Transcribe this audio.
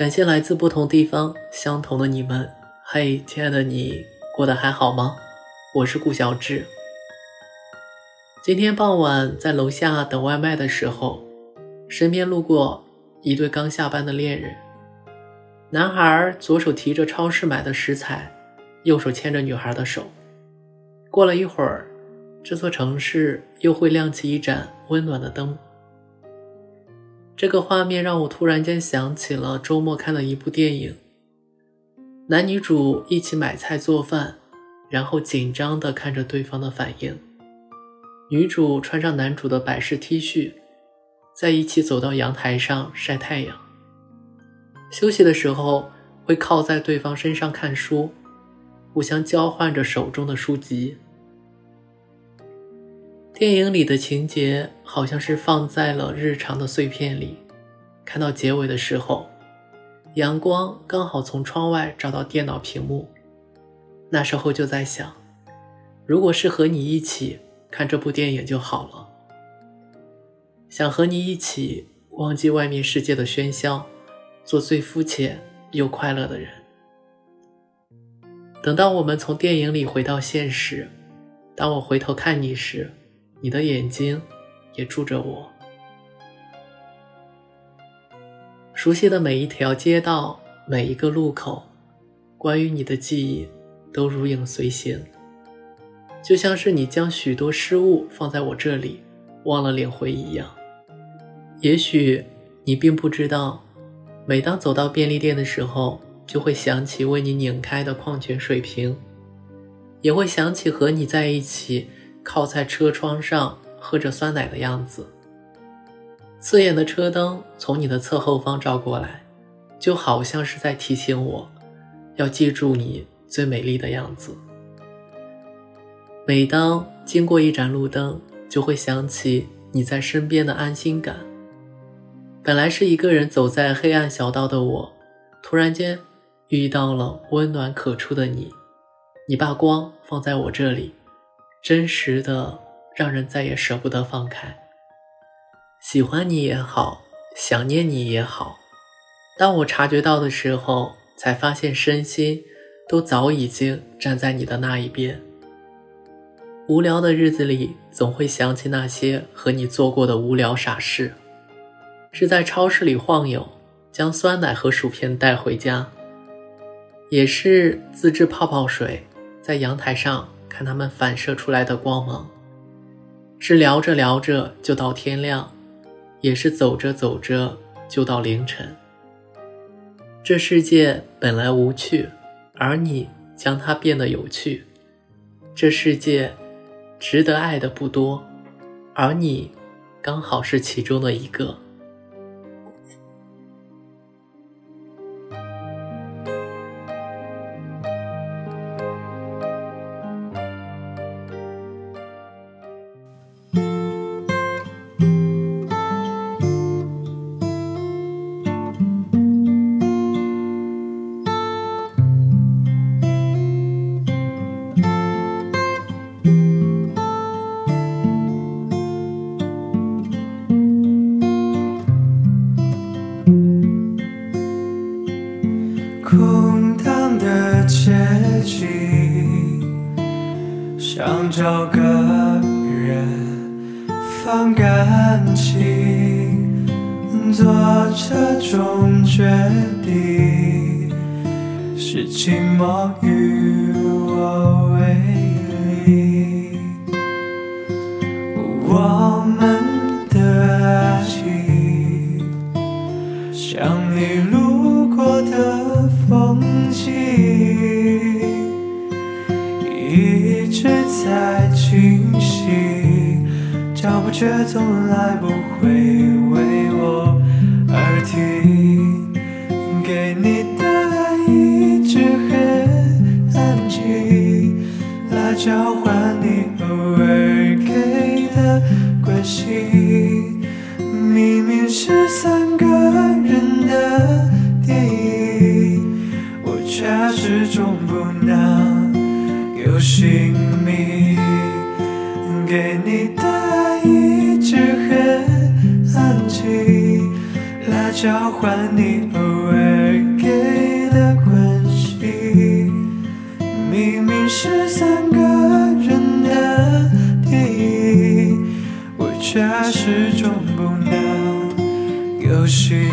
感谢来自不同地方相同的你们。嘿，亲爱的你，过得还好吗？我是顾小志。今天傍晚在楼下等外卖的时候，身边路过一对刚下班的恋人。男孩左手提着超市买的食材，右手牵着女孩的手。过了一会儿，这座城市又会亮起一盏温暖的灯。这个画面让我突然间想起了周末看的一部电影。男女主一起买菜做饭，然后紧张地看着对方的反应。女主穿上男主的百事 T 恤，在一起走到阳台上晒太阳。休息的时候会靠在对方身上看书，互相交换着手中的书籍。电影里的情节好像是放在了日常的碎片里，看到结尾的时候，阳光刚好从窗外照到电脑屏幕，那时候就在想，如果是和你一起看这部电影就好了，想和你一起忘记外面世界的喧嚣，做最肤浅又快乐的人。等到我们从电影里回到现实，当我回头看你时。你的眼睛也住着我，熟悉的每一条街道，每一个路口，关于你的记忆都如影随形，就像是你将许多失物放在我这里，忘了领回一样。也许你并不知道，每当走到便利店的时候，就会想起为你拧开的矿泉水瓶，也会想起和你在一起。靠在车窗上喝着酸奶的样子，刺眼的车灯从你的侧后方照过来，就好像是在提醒我，要记住你最美丽的样子。每当经过一盏路灯，就会想起你在身边的安心感。本来是一个人走在黑暗小道的我，突然间遇到了温暖可触的你，你把光放在我这里。真实的，让人再也舍不得放开。喜欢你也好，想念你也好，当我察觉到的时候，才发现身心都早已经站在你的那一边。无聊的日子里，总会想起那些和你做过的无聊傻事，是在超市里晃悠，将酸奶和薯片带回家，也是自制泡泡水，在阳台上。看他们反射出来的光芒，是聊着聊着就到天亮，也是走着走着就到凌晨。这世界本来无趣，而你将它变得有趣。这世界值得爱的不多，而你刚好是其中的一个。想找个人放感情，做这种决定，是寂寞与我为邻。我们的爱情，像你直在清晰，脚步却从来不会为我而停。给你的爱一直很安静，来交换你偶尔给的关心。给你的爱一直很安静，来交换你偶尔给的关心。明明是三个人的电影，我却始终不能有幸